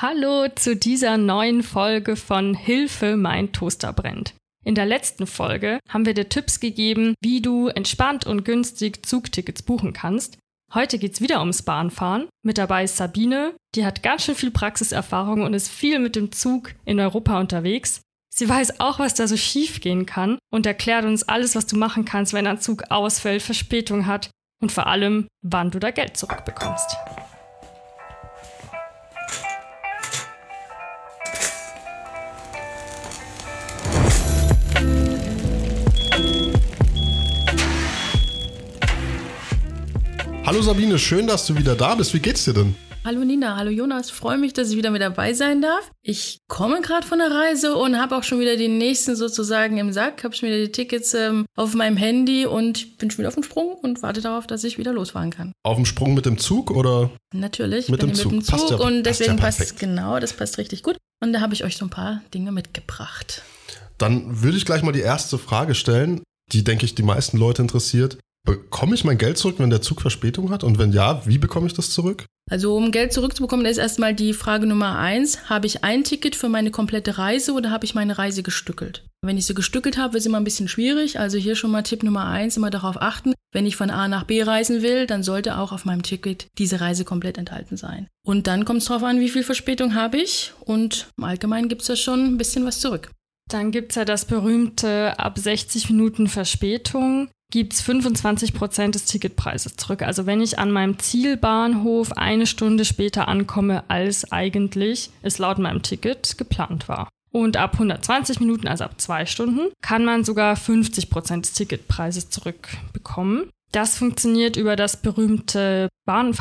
Hallo zu dieser neuen Folge von Hilfe, mein Toaster brennt. In der letzten Folge haben wir dir Tipps gegeben, wie du entspannt und günstig Zugtickets buchen kannst. Heute geht's wieder ums Bahnfahren. Mit dabei ist Sabine, die hat ganz schön viel Praxiserfahrung und ist viel mit dem Zug in Europa unterwegs. Sie weiß auch, was da so schief gehen kann und erklärt uns alles, was du machen kannst, wenn ein Zug ausfällt, Verspätung hat und vor allem, wann du da Geld zurückbekommst. Hallo Sabine, schön, dass du wieder da bist. Wie geht's dir denn? Hallo Nina, hallo Jonas, freue mich, dass ich wieder mit dabei sein darf. Ich komme gerade von der Reise und habe auch schon wieder die nächsten sozusagen im Sack, habe schon wieder die Tickets ähm, auf meinem Handy und bin schon wieder auf dem Sprung und warte darauf, dass ich wieder losfahren kann. Auf dem Sprung mit dem Zug oder? Natürlich, mit dem mit Zug, dem Zug passt ja, und deswegen passt ja passt genau, das passt richtig gut. Und da habe ich euch so ein paar Dinge mitgebracht. Dann würde ich gleich mal die erste Frage stellen, die denke ich die meisten Leute interessiert. Bekomme ich mein Geld zurück, wenn der Zug Verspätung hat? Und wenn ja, wie bekomme ich das zurück? Also um Geld zurückzubekommen, ist erstmal die Frage Nummer eins. Habe ich ein Ticket für meine komplette Reise oder habe ich meine Reise gestückelt? Wenn ich sie gestückelt habe, ist immer ein bisschen schwierig. Also hier schon mal Tipp Nummer eins, immer darauf achten. Wenn ich von A nach B reisen will, dann sollte auch auf meinem Ticket diese Reise komplett enthalten sein. Und dann kommt es darauf an, wie viel Verspätung habe ich. Und im Allgemeinen gibt es da schon ein bisschen was zurück. Dann gibt's ja das berühmte ab 60 Minuten Verspätung gibt's 25 Prozent des Ticketpreises zurück. Also wenn ich an meinem Zielbahnhof eine Stunde später ankomme, als eigentlich es laut meinem Ticket geplant war. Und ab 120 Minuten, also ab zwei Stunden, kann man sogar 50 Prozent des Ticketpreises zurückbekommen. Das funktioniert über das berühmte Bahn-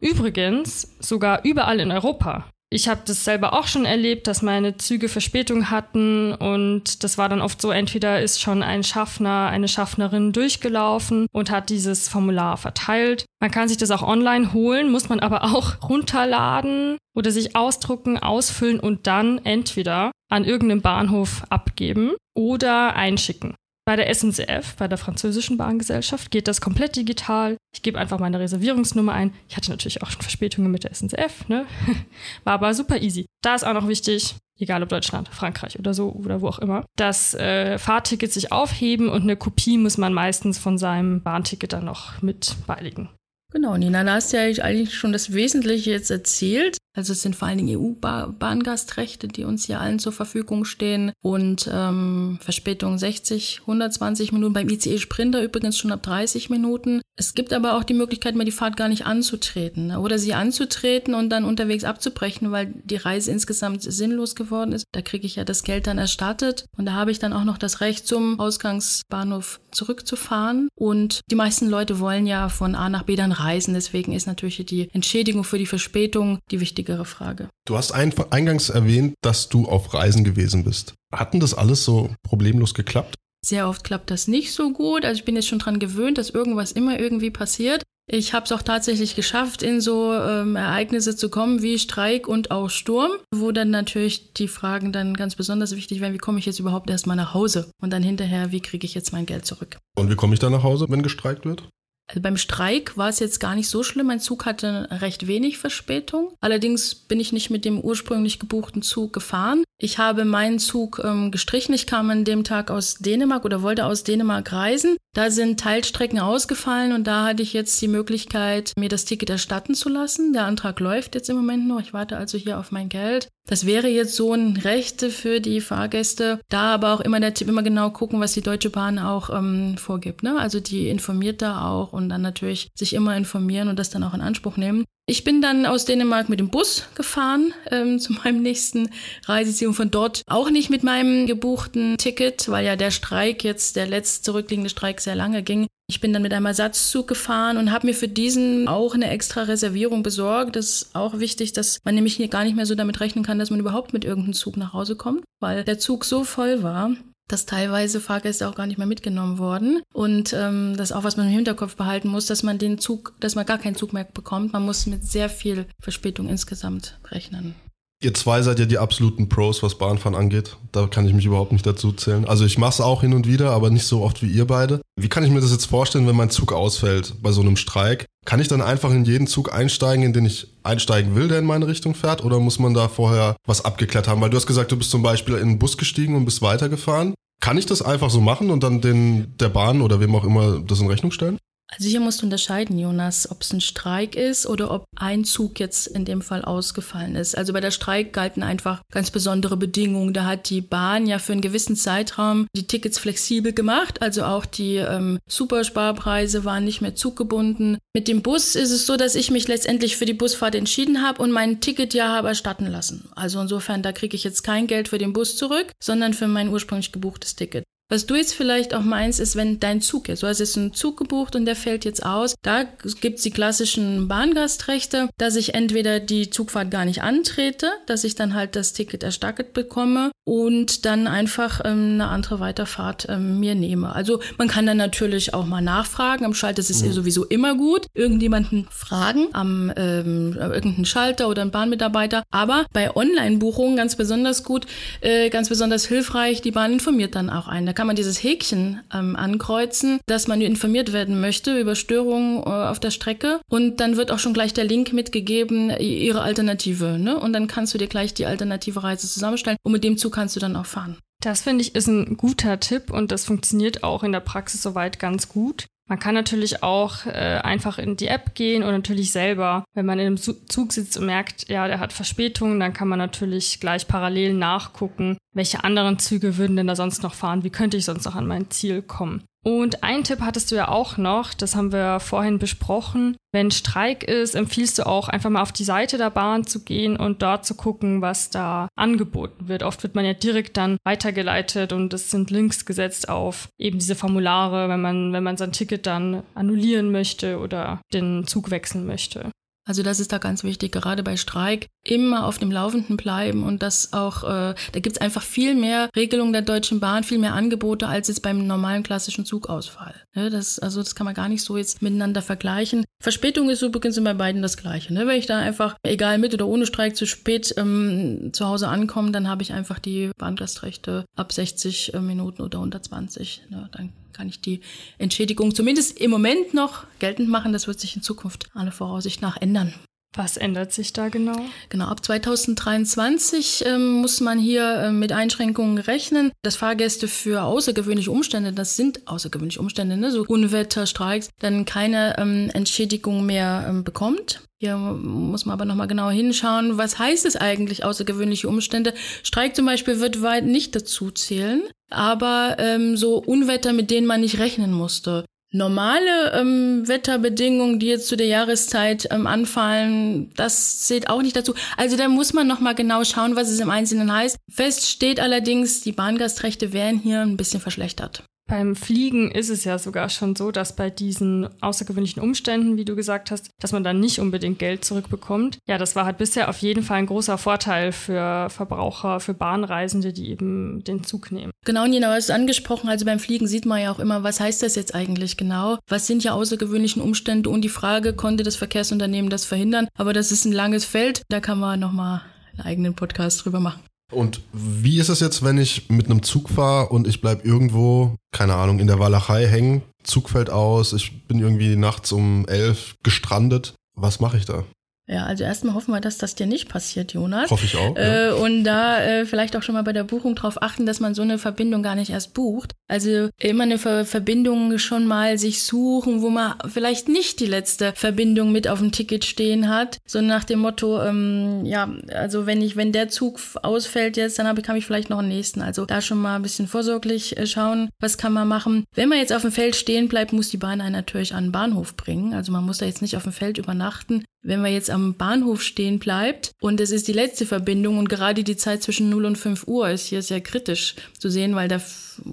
Übrigens sogar überall in Europa. Ich habe das selber auch schon erlebt, dass meine Züge Verspätung hatten und das war dann oft so, entweder ist schon ein Schaffner, eine Schaffnerin durchgelaufen und hat dieses Formular verteilt. Man kann sich das auch online holen, muss man aber auch runterladen oder sich ausdrucken, ausfüllen und dann entweder an irgendeinem Bahnhof abgeben oder einschicken. Bei der SNCF, bei der französischen Bahngesellschaft, geht das komplett digital. Ich gebe einfach meine Reservierungsnummer ein. Ich hatte natürlich auch schon Verspätungen mit der SNCF, ne? War aber super easy. Da ist auch noch wichtig, egal ob Deutschland, Frankreich oder so oder wo auch immer, dass äh, Fahrtickets sich aufheben und eine Kopie muss man meistens von seinem Bahnticket dann noch mit beilegen. Genau, Nina, da hast du ja eigentlich schon das Wesentliche jetzt erzählt. Also es sind vor allen Dingen EU-Bahngastrechte, die uns hier allen zur Verfügung stehen. Und ähm, Verspätung 60, 120 Minuten. Beim ICE Sprinter übrigens schon ab 30 Minuten. Es gibt aber auch die Möglichkeit, mal die Fahrt gar nicht anzutreten. Ne? Oder sie anzutreten und dann unterwegs abzubrechen, weil die Reise insgesamt sinnlos geworden ist. Da kriege ich ja das Geld dann erstattet. Und da habe ich dann auch noch das Recht, zum Ausgangsbahnhof zurückzufahren. Und die meisten Leute wollen ja von A nach B dann reisen. Deswegen ist natürlich die Entschädigung für die Verspätung die wichtigere Frage. Du hast eingangs erwähnt, dass du auf Reisen gewesen bist. Hatten das alles so problemlos geklappt? Sehr oft klappt das nicht so gut. Also ich bin jetzt schon dran gewöhnt, dass irgendwas immer irgendwie passiert. Ich habe es auch tatsächlich geschafft, in so ähm, Ereignisse zu kommen wie Streik und auch Sturm, wo dann natürlich die Fragen dann ganz besonders wichtig werden, wie komme ich jetzt überhaupt erstmal nach Hause? Und dann hinterher, wie kriege ich jetzt mein Geld zurück? Und wie komme ich dann nach Hause, wenn gestreikt wird? Also beim Streik war es jetzt gar nicht so schlimm. Mein Zug hatte recht wenig Verspätung. Allerdings bin ich nicht mit dem ursprünglich gebuchten Zug gefahren. Ich habe meinen Zug ähm, gestrichen. Ich kam an dem Tag aus Dänemark oder wollte aus Dänemark reisen. Da sind Teilstrecken ausgefallen und da hatte ich jetzt die Möglichkeit, mir das Ticket erstatten zu lassen. Der Antrag läuft jetzt im Moment noch. Ich warte also hier auf mein Geld. Das wäre jetzt so ein Rechte für die Fahrgäste. Da aber auch immer der Tipp, immer genau gucken, was die Deutsche Bahn auch ähm, vorgibt. Ne? Also die informiert da auch und dann natürlich sich immer informieren und das dann auch in Anspruch nehmen. Ich bin dann aus Dänemark mit dem Bus gefahren ähm, zu meinem nächsten Reiseziel und von dort auch nicht mit meinem gebuchten Ticket, weil ja der Streik jetzt, der letzte zurückliegende Streik sehr lange ging. Ich bin dann mit einem Ersatzzug gefahren und habe mir für diesen auch eine extra Reservierung besorgt. Das ist auch wichtig, dass man nämlich hier gar nicht mehr so damit rechnen kann, dass man überhaupt mit irgendeinem Zug nach Hause kommt, weil der Zug so voll war, dass teilweise Fahrgäste auch gar nicht mehr mitgenommen wurden. Und ähm, das ist auch, was man im Hinterkopf behalten muss, dass man den Zug, dass man gar keinen Zug mehr bekommt. Man muss mit sehr viel Verspätung insgesamt rechnen. Ihr zwei seid ja die absoluten Pros, was Bahnfahren angeht. Da kann ich mich überhaupt nicht dazu zählen. Also ich mache es auch hin und wieder, aber nicht so oft wie ihr beide. Wie kann ich mir das jetzt vorstellen, wenn mein Zug ausfällt bei so einem Streik? Kann ich dann einfach in jeden Zug einsteigen, in den ich einsteigen will, der in meine Richtung fährt? Oder muss man da vorher was abgeklärt haben? Weil du hast gesagt, du bist zum Beispiel in den Bus gestiegen und bist weitergefahren. Kann ich das einfach so machen und dann den, der Bahn oder wem auch immer das in Rechnung stellen? Also hier musst du unterscheiden, Jonas, ob es ein Streik ist oder ob ein Zug jetzt in dem Fall ausgefallen ist. Also bei der Streik galten einfach ganz besondere Bedingungen. Da hat die Bahn ja für einen gewissen Zeitraum die Tickets flexibel gemacht. Also auch die ähm, Supersparpreise waren nicht mehr zuggebunden. Mit dem Bus ist es so, dass ich mich letztendlich für die Busfahrt entschieden habe und mein Ticket ja habe erstatten lassen. Also insofern, da kriege ich jetzt kein Geld für den Bus zurück, sondern für mein ursprünglich gebuchtes Ticket. Was du jetzt vielleicht auch meinst, ist, wenn dein Zug jetzt, du hast jetzt einen Zug gebucht und der fällt jetzt aus, da gibt's die klassischen Bahngastrechte, dass ich entweder die Zugfahrt gar nicht antrete, dass ich dann halt das Ticket erstattet bekomme und dann einfach ähm, eine andere Weiterfahrt ähm, mir nehme. Also man kann dann natürlich auch mal nachfragen am Schalter, das ist mhm. sowieso immer gut, irgendjemanden fragen am ähm, irgendeinen Schalter oder einen Bahnmitarbeiter, aber bei Online-Buchungen ganz besonders gut, äh, ganz besonders hilfreich, die Bahn informiert dann auch einen kann man dieses Häkchen ähm, ankreuzen, dass man informiert werden möchte über Störungen äh, auf der Strecke. Und dann wird auch schon gleich der Link mitgegeben, ihre Alternative. Ne? Und dann kannst du dir gleich die alternative Reise zusammenstellen. Und mit dem Zug kannst du dann auch fahren. Das finde ich ist ein guter Tipp und das funktioniert auch in der Praxis soweit ganz gut. Man kann natürlich auch äh, einfach in die App gehen und natürlich selber, wenn man in einem Zug sitzt und merkt, ja, der hat Verspätung, dann kann man natürlich gleich parallel nachgucken, welche anderen Züge würden denn da sonst noch fahren, wie könnte ich sonst noch an mein Ziel kommen. Und einen Tipp hattest du ja auch noch, das haben wir vorhin besprochen. Wenn Streik ist, empfiehlst du auch einfach mal auf die Seite der Bahn zu gehen und dort zu gucken, was da angeboten wird. Oft wird man ja direkt dann weitergeleitet und es sind Links gesetzt auf eben diese Formulare, wenn man, wenn man sein Ticket dann annullieren möchte oder den Zug wechseln möchte. Also das ist da ganz wichtig, gerade bei Streik, immer auf dem Laufenden bleiben und das auch, äh, da gibt's einfach viel mehr Regelungen der Deutschen Bahn, viel mehr Angebote als jetzt beim normalen klassischen Zugausfall. Ne, das, also das kann man gar nicht so jetzt miteinander vergleichen. Verspätung ist übrigens bei beiden das Gleiche. Ne? Wenn ich da einfach, egal mit oder ohne Streik, zu spät ähm, zu Hause ankomme, dann habe ich einfach die Bahngastrechte ab 60 äh, Minuten oder unter 20. Ne? Dann kann ich die Entschädigung zumindest im Moment noch geltend machen. Das wird sich in Zukunft alle Voraussicht nach ändern. Was ändert sich da genau? Genau, ab 2023 ähm, muss man hier äh, mit Einschränkungen rechnen, dass Fahrgäste für außergewöhnliche Umstände, das sind außergewöhnliche Umstände, ne, so Unwetter, Streiks, dann keine ähm, Entschädigung mehr ähm, bekommt. Hier muss man aber nochmal genauer hinschauen, was heißt es eigentlich, außergewöhnliche Umstände? Streik zum Beispiel wird weit nicht dazu zählen, aber ähm, so Unwetter, mit denen man nicht rechnen musste. Normale ähm, Wetterbedingungen, die jetzt zu der Jahreszeit ähm, anfallen, das zählt auch nicht dazu. Also da muss man nochmal genau schauen, was es im Einzelnen heißt. Fest steht allerdings, die Bahngastrechte wären hier ein bisschen verschlechtert. Beim Fliegen ist es ja sogar schon so, dass bei diesen außergewöhnlichen Umständen, wie du gesagt hast, dass man dann nicht unbedingt Geld zurückbekommt. Ja, das war halt bisher auf jeden Fall ein großer Vorteil für Verbraucher, für Bahnreisende, die eben den Zug nehmen. Genau, Nina, hast du angesprochen. Also beim Fliegen sieht man ja auch immer, was heißt das jetzt eigentlich genau? Was sind ja außergewöhnlichen Umstände? Und die Frage, konnte das Verkehrsunternehmen das verhindern? Aber das ist ein langes Feld. Da kann man nochmal einen eigenen Podcast drüber machen. Und wie ist es jetzt, wenn ich mit einem Zug fahre und ich bleibe irgendwo, keine Ahnung, in der Walachei hängen, Zug fällt aus, ich bin irgendwie nachts um elf gestrandet. Was mache ich da? Ja, also erstmal hoffen wir, dass das dir nicht passiert, Jonas. Hoffe ich auch. Ja. Äh, und da äh, vielleicht auch schon mal bei der Buchung darauf achten, dass man so eine Verbindung gar nicht erst bucht. Also immer eine Ver Verbindung schon mal sich suchen, wo man vielleicht nicht die letzte Verbindung mit auf dem Ticket stehen hat, so nach dem Motto, ähm, ja, also wenn ich, wenn der Zug ausfällt jetzt, dann habe ich, kann ich vielleicht noch einen nächsten. Also da schon mal ein bisschen vorsorglich äh, schauen, was kann man machen. Wenn man jetzt auf dem Feld stehen bleibt, muss die Bahn einen natürlich an den Bahnhof bringen. Also man muss da jetzt nicht auf dem Feld übernachten. Wenn man jetzt am Bahnhof stehen bleibt und es ist die letzte Verbindung und gerade die Zeit zwischen 0 und 5 Uhr ist hier sehr kritisch zu sehen, weil da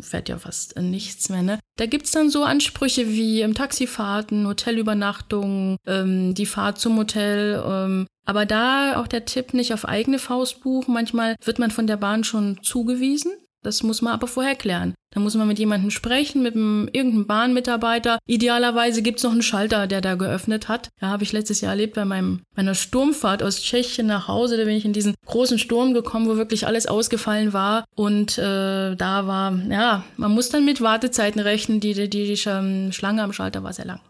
fährt ja fast nichts mehr. Ne? Da gibt's dann so Ansprüche wie ähm, Taxifahrten, Hotelübernachtungen, ähm, die Fahrt zum Hotel. Ähm, aber da auch der Tipp nicht auf eigene Faust buchen. Manchmal wird man von der Bahn schon zugewiesen Das muss man aber vorher klären. Da muss man mit jemandem sprechen, mit einem, irgendeinem Bahnmitarbeiter. Idealerweise gibt's noch einen Schalter, der da geöffnet hat. Da habe ich letztes Jahr erlebt bei meinem, meiner Sturmfahrt aus Tschechien nach Hause. Da bin ich in diesen großen Sturm gekommen, wo wirklich alles ausgefallen war. Und äh, da war, ja, man muss dann mit Wartezeiten rechnen. Die, die, die Schlange am Schalter war sehr lang.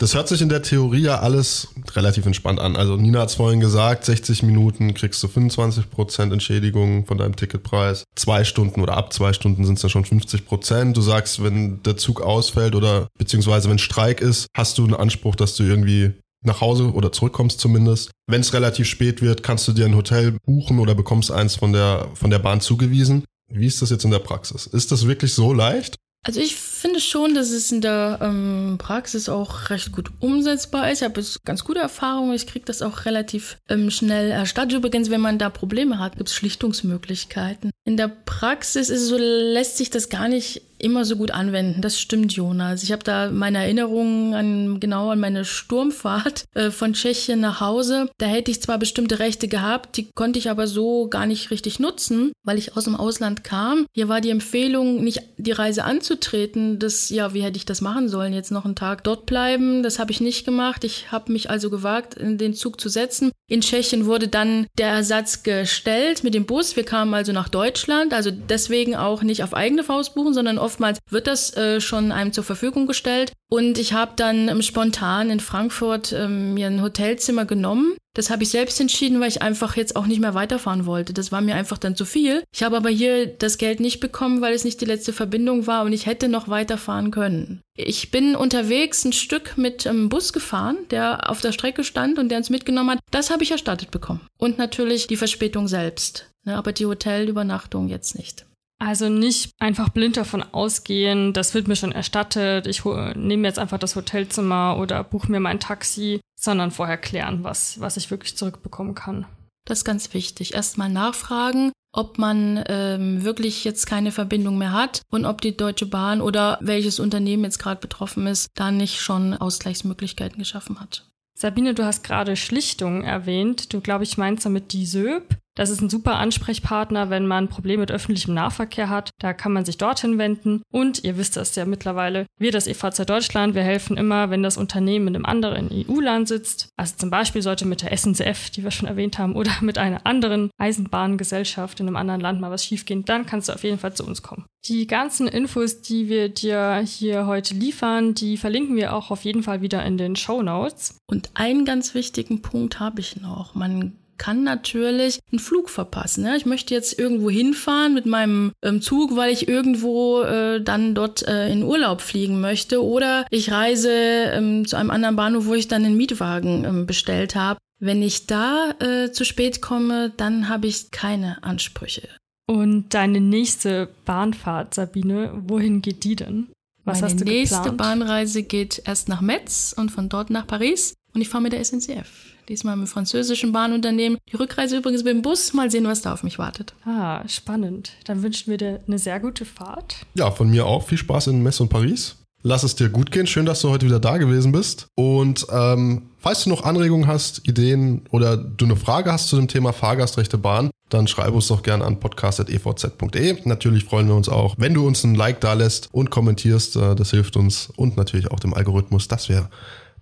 Das hört sich in der Theorie ja alles relativ entspannt an. Also Nina hat es vorhin gesagt, 60 Minuten kriegst du 25% Entschädigung von deinem Ticketpreis. Zwei Stunden oder ab zwei Stunden sind es dann schon 50%. Du sagst, wenn der Zug ausfällt oder beziehungsweise wenn Streik ist, hast du einen Anspruch, dass du irgendwie nach Hause oder zurückkommst zumindest. Wenn es relativ spät wird, kannst du dir ein Hotel buchen oder bekommst eins von der, von der Bahn zugewiesen. Wie ist das jetzt in der Praxis? Ist das wirklich so leicht? Also ich finde schon, dass es in der ähm, Praxis auch recht gut umsetzbar ist. Ich habe jetzt ganz gute Erfahrungen. Ich kriege das auch relativ ähm, schnell erstattet. Übrigens, wenn man da Probleme hat, gibt es Schlichtungsmöglichkeiten. In der Praxis ist so, lässt sich das gar nicht immer so gut anwenden. Das stimmt, Jonas. Ich habe da meine Erinnerungen an genau an meine Sturmfahrt äh, von Tschechien nach Hause. Da hätte ich zwar bestimmte Rechte gehabt, die konnte ich aber so gar nicht richtig nutzen, weil ich aus dem Ausland kam. Hier war die Empfehlung, nicht die Reise anzutreten. Das, ja, wie hätte ich das machen sollen? Jetzt noch einen Tag dort bleiben? Das habe ich nicht gemacht. Ich habe mich also gewagt, in den Zug zu setzen. In Tschechien wurde dann der Ersatz gestellt mit dem Bus. Wir kamen also nach Deutschland, also deswegen auch nicht auf eigene Faust buchen, sondern oftmals wird das äh, schon einem zur Verfügung gestellt. Und ich habe dann ähm, spontan in Frankfurt ähm, mir ein Hotelzimmer genommen. Das habe ich selbst entschieden, weil ich einfach jetzt auch nicht mehr weiterfahren wollte. Das war mir einfach dann zu viel. Ich habe aber hier das Geld nicht bekommen, weil es nicht die letzte Verbindung war und ich hätte noch weiterfahren können. Ich bin unterwegs ein Stück mit einem ähm, Bus gefahren, der auf der Strecke stand und der uns mitgenommen hat. Das habe ich erstattet bekommen. Und natürlich die Verspätung selbst. Ne, aber die Hotelübernachtung jetzt nicht. Also nicht einfach blind davon ausgehen, das wird mir schon erstattet, ich nehme jetzt einfach das Hotelzimmer oder buche mir mein Taxi, sondern vorher klären, was, was ich wirklich zurückbekommen kann. Das ist ganz wichtig. Erstmal nachfragen, ob man ähm, wirklich jetzt keine Verbindung mehr hat und ob die Deutsche Bahn oder welches Unternehmen jetzt gerade betroffen ist, da nicht schon Ausgleichsmöglichkeiten geschaffen hat. Sabine, du hast gerade Schlichtung erwähnt. Du, glaube ich, meinst damit die SÖB. Das ist ein super Ansprechpartner, wenn man Probleme mit öffentlichem Nahverkehr hat. Da kann man sich dorthin wenden. Und ihr wisst das ja mittlerweile, wir, das EVZ Deutschland, wir helfen immer, wenn das Unternehmen in einem anderen EU-Land sitzt. Also zum Beispiel sollte mit der SNCF, die wir schon erwähnt haben, oder mit einer anderen Eisenbahngesellschaft in einem anderen Land mal was schiefgehen, dann kannst du auf jeden Fall zu uns kommen. Die ganzen Infos, die wir dir hier heute liefern, die verlinken wir auch auf jeden Fall wieder in den Show Notes. Und einen ganz wichtigen Punkt habe ich noch. Man kann natürlich einen Flug verpassen. Ja? Ich möchte jetzt irgendwo hinfahren mit meinem ähm, Zug, weil ich irgendwo äh, dann dort äh, in Urlaub fliegen möchte. Oder ich reise ähm, zu einem anderen Bahnhof, wo ich dann einen Mietwagen ähm, bestellt habe. Wenn ich da äh, zu spät komme, dann habe ich keine Ansprüche. Und deine nächste Bahnfahrt, Sabine, wohin geht die denn? Was Meine hast du nächste geplant? Bahnreise geht erst nach Metz und von dort nach Paris und ich fahre mit der SNCF. Diesmal mit dem französischen Bahnunternehmen. Die Rückreise übrigens mit dem Bus. Mal sehen, was da auf mich wartet. Ah, spannend. Dann wünschen wir dir eine sehr gute Fahrt. Ja, von mir auch. Viel Spaß in Metz und Paris. Lass es dir gut gehen. Schön, dass du heute wieder da gewesen bist. Und ähm, falls du noch Anregungen hast, Ideen oder du eine Frage hast zu dem Thema Fahrgastrechte Bahn, dann schreibe uns doch gerne an podcast.evz.de. Natürlich freuen wir uns auch, wenn du uns ein Like da lässt und kommentierst. Äh, das hilft uns und natürlich auch dem Algorithmus, dass wir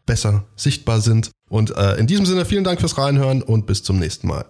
besser sichtbar sind. Und äh, in diesem Sinne vielen Dank fürs Reinhören und bis zum nächsten Mal.